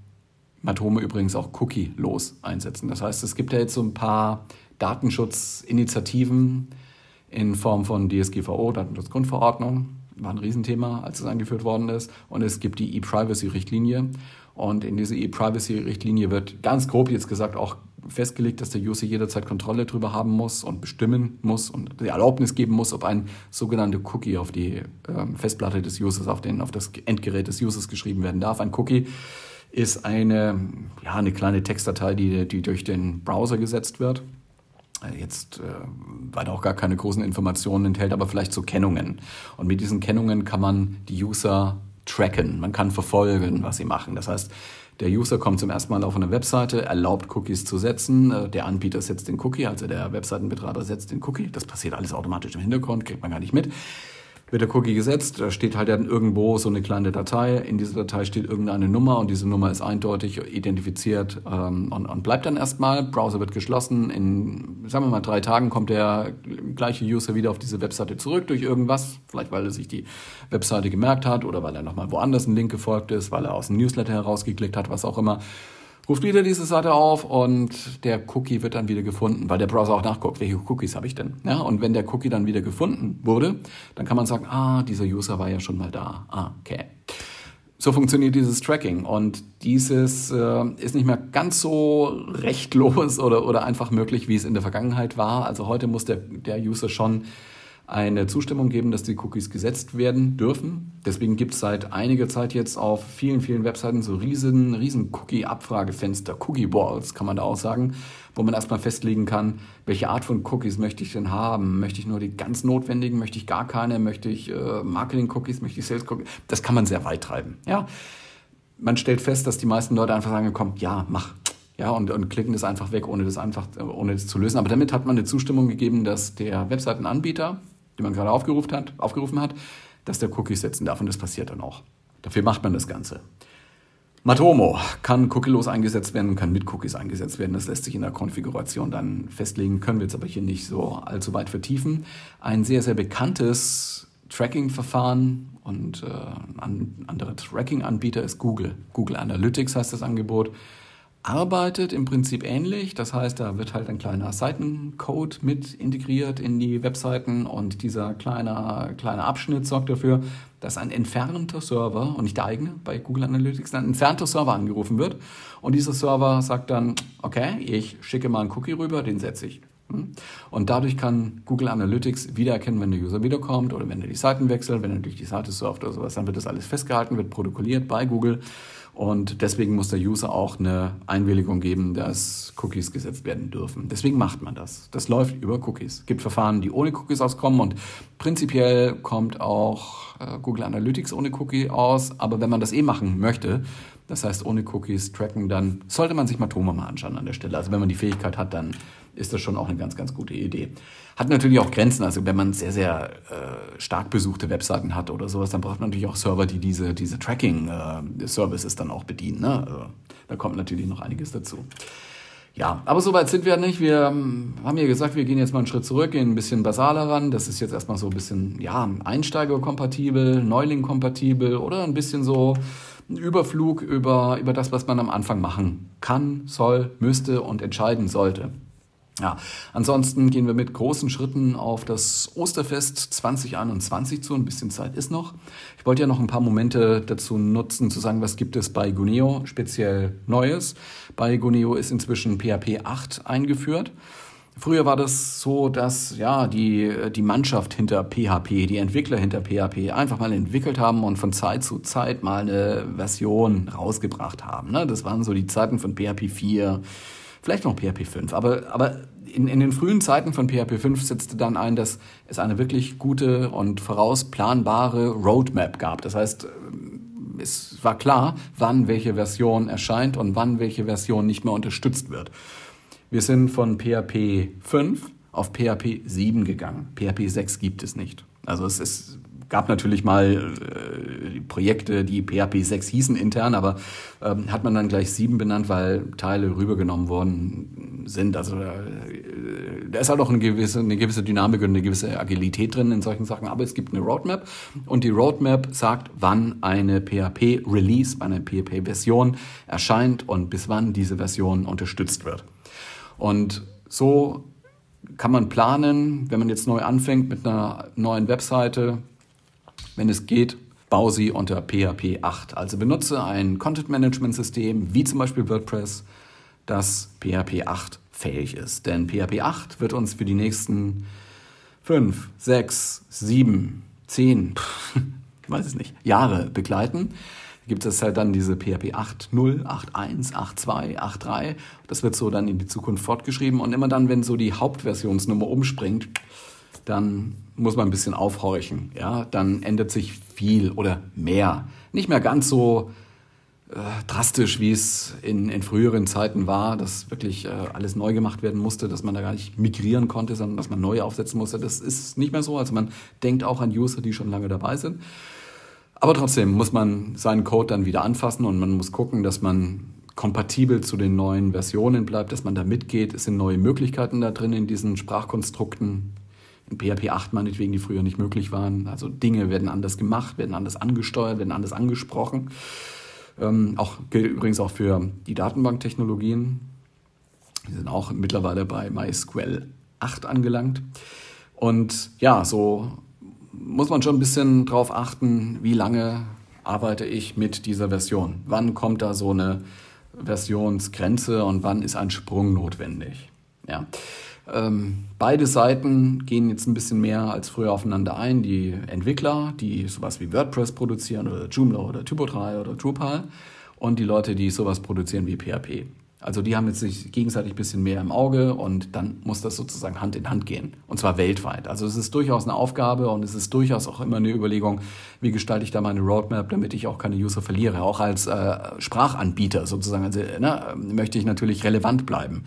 Matomo übrigens auch cookie-los einsetzen. Das heißt, es gibt ja jetzt so ein paar Datenschutzinitiativen in Form von DSGVO, Datenschutzgrundverordnung, war ein Riesenthema, als es eingeführt worden ist. Und es gibt die E-Privacy-Richtlinie. Und in dieser E-Privacy-Richtlinie wird ganz grob jetzt gesagt auch festgelegt, dass der User jederzeit Kontrolle darüber haben muss und bestimmen muss und die Erlaubnis geben muss, ob ein sogenannter Cookie auf die ähm, Festplatte des Users, auf, den, auf das Endgerät des Users geschrieben werden darf. Ein Cookie ist eine, ja, eine kleine Textdatei, die, die durch den Browser gesetzt wird. Äh, jetzt äh, weiter auch gar keine großen Informationen enthält, aber vielleicht so Kennungen. Und mit diesen Kennungen kann man die User tracken. Man kann verfolgen, was sie machen. Das heißt, der User kommt zum ersten Mal auf eine Webseite, erlaubt Cookies zu setzen. Äh, der Anbieter setzt den Cookie, also der Webseitenbetreiber setzt den Cookie. Das passiert alles automatisch im Hintergrund, kriegt man gar nicht mit wird der Cookie gesetzt, da steht halt dann irgendwo so eine kleine Datei. In dieser Datei steht irgendeine Nummer und diese Nummer ist eindeutig identifiziert ähm, und, und, bleibt dann erstmal. Browser wird geschlossen. In, sagen wir mal, drei Tagen kommt der gleiche User wieder auf diese Webseite zurück durch irgendwas. Vielleicht, weil er sich die Webseite gemerkt hat oder weil er nochmal woanders einen Link gefolgt ist, weil er aus dem Newsletter herausgeklickt hat, was auch immer ruft wieder diese Seite auf und der Cookie wird dann wieder gefunden, weil der Browser auch nachguckt, welche Cookies habe ich denn. Ja, und wenn der Cookie dann wieder gefunden wurde, dann kann man sagen, ah, dieser User war ja schon mal da. Ah, okay. So funktioniert dieses Tracking und dieses äh, ist nicht mehr ganz so rechtlos oder, oder einfach möglich, wie es in der Vergangenheit war. Also heute muss der, der User schon eine Zustimmung geben, dass die Cookies gesetzt werden dürfen. Deswegen gibt es seit einiger Zeit jetzt auf vielen, vielen Webseiten so riesen, riesen Cookie-Abfragefenster, Cookie-Walls kann man da auch sagen, wo man erstmal festlegen kann, welche Art von Cookies möchte ich denn haben? Möchte ich nur die ganz notwendigen? Möchte ich gar keine? Möchte ich äh, Marketing-Cookies? Möchte ich Sales-Cookies? Das kann man sehr weit treiben. Ja? Man stellt fest, dass die meisten Leute einfach sagen, komm, ja, mach, ja, und, und klicken das einfach weg, ohne das einfach, ohne das zu lösen. Aber damit hat man eine Zustimmung gegeben, dass der Webseitenanbieter die man gerade aufgerufen hat, aufgerufen hat, dass der Cookies setzen darf und das passiert dann auch. Dafür macht man das Ganze. Matomo kann cookielos eingesetzt werden, kann mit Cookies eingesetzt werden. Das lässt sich in der Konfiguration dann festlegen, können wir jetzt aber hier nicht so allzu weit vertiefen. Ein sehr, sehr bekanntes Tracking-Verfahren und äh, ein anderer Tracking-Anbieter ist Google. Google Analytics heißt das Angebot arbeitet im Prinzip ähnlich. Das heißt, da wird halt ein kleiner Seitencode mit integriert in die Webseiten und dieser kleine, kleine Abschnitt sorgt dafür, dass ein entfernter Server und nicht der eigene bei Google Analytics, ein entfernter Server angerufen wird. Und dieser Server sagt dann, okay, ich schicke mal einen Cookie rüber, den setze ich. Hm? Und dadurch kann Google Analytics wiedererkennen, wenn der User wiederkommt oder wenn er die Seiten wechselt, wenn er durch die Seite surft oder sowas, dann wird das alles festgehalten, wird protokolliert bei Google und deswegen muss der User auch eine Einwilligung geben, dass Cookies gesetzt werden dürfen. Deswegen macht man das. Das läuft über Cookies. Es gibt Verfahren, die ohne Cookies auskommen und prinzipiell kommt auch äh, Google Analytics ohne Cookie aus. Aber wenn man das eh machen möchte, das heißt ohne Cookies tracken, dann sollte man sich Matoma mal anschauen an der Stelle. Also wenn man die Fähigkeit hat, dann ist das schon auch eine ganz, ganz gute Idee. Hat natürlich auch Grenzen. Also wenn man sehr, sehr äh, stark besuchte Webseiten hat oder sowas, dann braucht man natürlich auch Server, die diese, diese Tracking-Services äh, dann auch bedienen. Ne? Also, da kommt natürlich noch einiges dazu. Ja, aber soweit sind wir nicht. Wir ähm, haben ja gesagt, wir gehen jetzt mal einen Schritt zurück, gehen ein bisschen basaler ran. Das ist jetzt erstmal so ein bisschen, ja, Einsteigerkompatibel, Neuling-kompatibel oder ein bisschen so ein Überflug über, über das, was man am Anfang machen kann, soll, müsste und entscheiden sollte. Ja, ansonsten gehen wir mit großen Schritten auf das Osterfest 2021 zu. Ein bisschen Zeit ist noch. Ich wollte ja noch ein paar Momente dazu nutzen, zu sagen, was gibt es bei Guneo speziell Neues. Bei Guneo ist inzwischen PHP 8 eingeführt. Früher war das so, dass ja die, die Mannschaft hinter PHP, die Entwickler hinter PHP einfach mal entwickelt haben und von Zeit zu Zeit mal eine Version rausgebracht haben. Ne? Das waren so die Zeiten von PHP 4, vielleicht noch PHP 5. Aber, aber in, in den frühen Zeiten von PHP 5 setzte dann ein, dass es eine wirklich gute und vorausplanbare Roadmap gab. Das heißt, es war klar, wann welche Version erscheint und wann welche Version nicht mehr unterstützt wird. Wir sind von PHP 5 auf PHP 7 gegangen. PHP 6 gibt es nicht. Also es ist gab natürlich mal äh, Projekte, die PHP 6 hießen intern, aber ähm, hat man dann gleich 7 benannt, weil Teile rübergenommen worden sind. Also äh, da ist halt auch eine gewisse, eine gewisse Dynamik und eine gewisse Agilität drin in solchen Sachen. Aber es gibt eine Roadmap und die Roadmap sagt, wann eine PHP-Release, eine PHP-Version erscheint und bis wann diese Version unterstützt wird. Und so kann man planen, wenn man jetzt neu anfängt mit einer neuen Webseite, wenn es geht, bau sie unter PHP 8. Also benutze ein Content Management System wie zum Beispiel WordPress, das PHP 8 fähig ist. Denn PHP 8 wird uns für die nächsten 5, 6, 7, 10, ich weiß es nicht, Jahre begleiten. Gibt es halt dann diese PHP 8.0, 8.1, 8.2, 8.3. Das wird so dann in die Zukunft fortgeschrieben. Und immer dann, wenn so die Hauptversionsnummer umspringt, dann muss man ein bisschen aufhorchen. Ja? Dann ändert sich viel oder mehr. Nicht mehr ganz so äh, drastisch, wie es in, in früheren Zeiten war, dass wirklich äh, alles neu gemacht werden musste, dass man da gar nicht migrieren konnte, sondern dass man neu aufsetzen musste. Das ist nicht mehr so. Also man denkt auch an User, die schon lange dabei sind. Aber trotzdem muss man seinen Code dann wieder anfassen und man muss gucken, dass man kompatibel zu den neuen Versionen bleibt, dass man da mitgeht. Es sind neue Möglichkeiten da drin in diesen Sprachkonstrukten, in PHP 8 meinetwegen, die früher nicht möglich waren. Also Dinge werden anders gemacht, werden anders angesteuert, werden anders angesprochen. Ähm, auch gilt übrigens auch für die Datenbanktechnologien. Wir sind auch mittlerweile bei MySQL 8 angelangt. Und ja, so muss man schon ein bisschen drauf achten, wie lange arbeite ich mit dieser Version. Wann kommt da so eine Versionsgrenze und wann ist ein Sprung notwendig? Ja. Ähm, beide Seiten gehen jetzt ein bisschen mehr als früher aufeinander ein. Die Entwickler, die sowas wie WordPress produzieren oder Joomla oder Typo3 oder Drupal und die Leute, die sowas produzieren wie PHP. Also die haben jetzt sich gegenseitig ein bisschen mehr im Auge und dann muss das sozusagen Hand in Hand gehen. Und zwar weltweit. Also es ist durchaus eine Aufgabe und es ist durchaus auch immer eine Überlegung, wie gestalte ich da meine Roadmap, damit ich auch keine User verliere. Auch als äh, Sprachanbieter sozusagen also, ne, möchte ich natürlich relevant bleiben.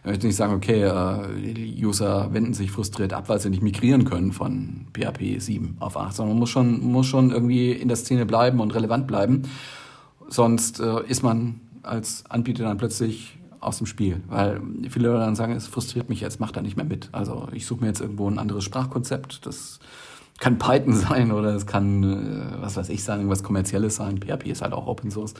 Ich möchte nicht sagen, okay, äh, User wenden sich frustriert ab, weil sie nicht migrieren können von PHP 7 auf 8, sondern man muss schon, muss schon irgendwie in der Szene bleiben und relevant bleiben. Sonst äh, ist man als Anbieter dann plötzlich aus dem Spiel, weil viele Leute dann sagen, es frustriert mich jetzt, mach da nicht mehr mit. Also ich suche mir jetzt irgendwo ein anderes Sprachkonzept, das kann Python sein oder es kann, äh, was weiß ich sein, irgendwas Kommerzielles sein. PHP ist halt auch Open Source.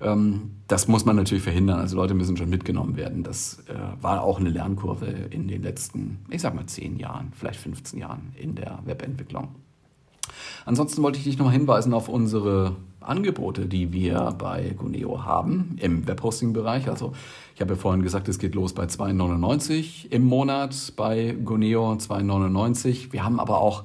Ähm, das muss man natürlich verhindern. Also Leute müssen schon mitgenommen werden. Das äh, war auch eine Lernkurve in den letzten, ich sag mal, zehn Jahren, vielleicht 15 Jahren in der Webentwicklung. Ansonsten wollte ich dich nochmal hinweisen auf unsere Angebote, die wir bei Guneo haben im Webhosting-Bereich. Also ich habe ja vorhin gesagt, es geht los bei 2,99 im Monat bei Guneo 2,99. Wir haben aber auch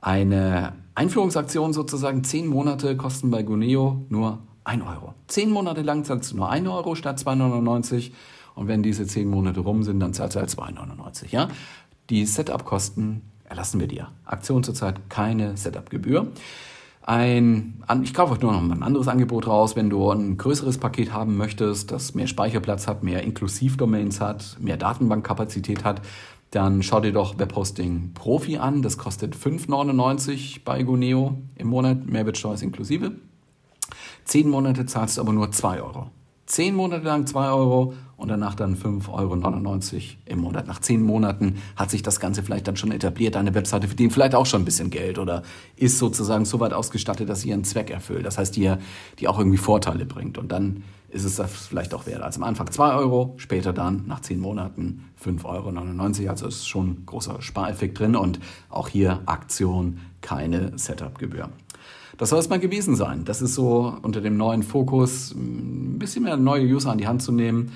eine Einführungsaktion sozusagen. Zehn Monate kosten bei Guneo nur 1 Euro. Zehn Monate lang zahlst du nur 1 Euro statt 2,99 und wenn diese zehn Monate rum sind, dann zahlst du halt 2,99. Ja? Die Setup-Kosten erlassen wir dir. Aktion zurzeit keine Setup-Gebühr. Ein, ich kaufe nur noch mal ein anderes Angebot raus, wenn du ein größeres Paket haben möchtest, das mehr Speicherplatz hat, mehr Inklusivdomains hat, mehr Datenbankkapazität hat, dann schau dir doch Webhosting Profi an. Das kostet 5,99 bei Guneo im Monat, Mehrwertsteuer inklusive. Zehn Monate zahlst du aber nur 2 Euro. Zehn Monate lang 2 Euro und danach dann 5,99 Euro im Monat. Nach zehn Monaten hat sich das Ganze vielleicht dann schon etabliert. Deine Webseite verdient vielleicht auch schon ein bisschen Geld oder ist sozusagen so weit ausgestattet, dass sie ihren Zweck erfüllt. Das heißt, die, die auch irgendwie Vorteile bringt. Und dann ist es das vielleicht auch wert. Also am Anfang 2 Euro, später dann nach zehn Monaten 5,99 Euro. Also ist schon ein großer Spareffekt drin und auch hier Aktion, keine Setup-Gebühr. Das soll es mal gewesen sein. Das ist so unter dem neuen Fokus, ein bisschen mehr neue User an die Hand zu nehmen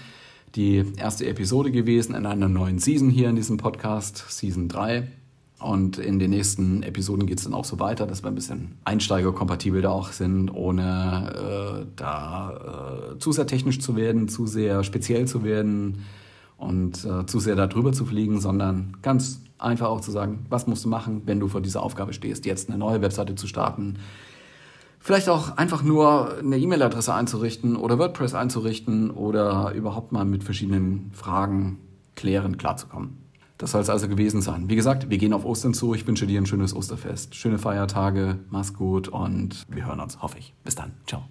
die erste Episode gewesen in einer neuen Season hier in diesem Podcast, Season 3. Und in den nächsten Episoden geht es dann auch so weiter, dass wir ein bisschen einsteigerkompatibel da auch sind, ohne äh, da äh, zu sehr technisch zu werden, zu sehr speziell zu werden und äh, zu sehr da drüber zu fliegen, sondern ganz einfach auch zu sagen, was musst du machen, wenn du vor dieser Aufgabe stehst, jetzt eine neue Webseite zu starten, Vielleicht auch einfach nur eine E-Mail-Adresse einzurichten oder WordPress einzurichten oder überhaupt mal mit verschiedenen Fragen klären, klarzukommen. Das soll es also gewesen sein. Wie gesagt, wir gehen auf Ostern zu. Ich wünsche dir ein schönes Osterfest, schöne Feiertage, mach's gut und wir hören uns, hoffe ich. Bis dann. Ciao.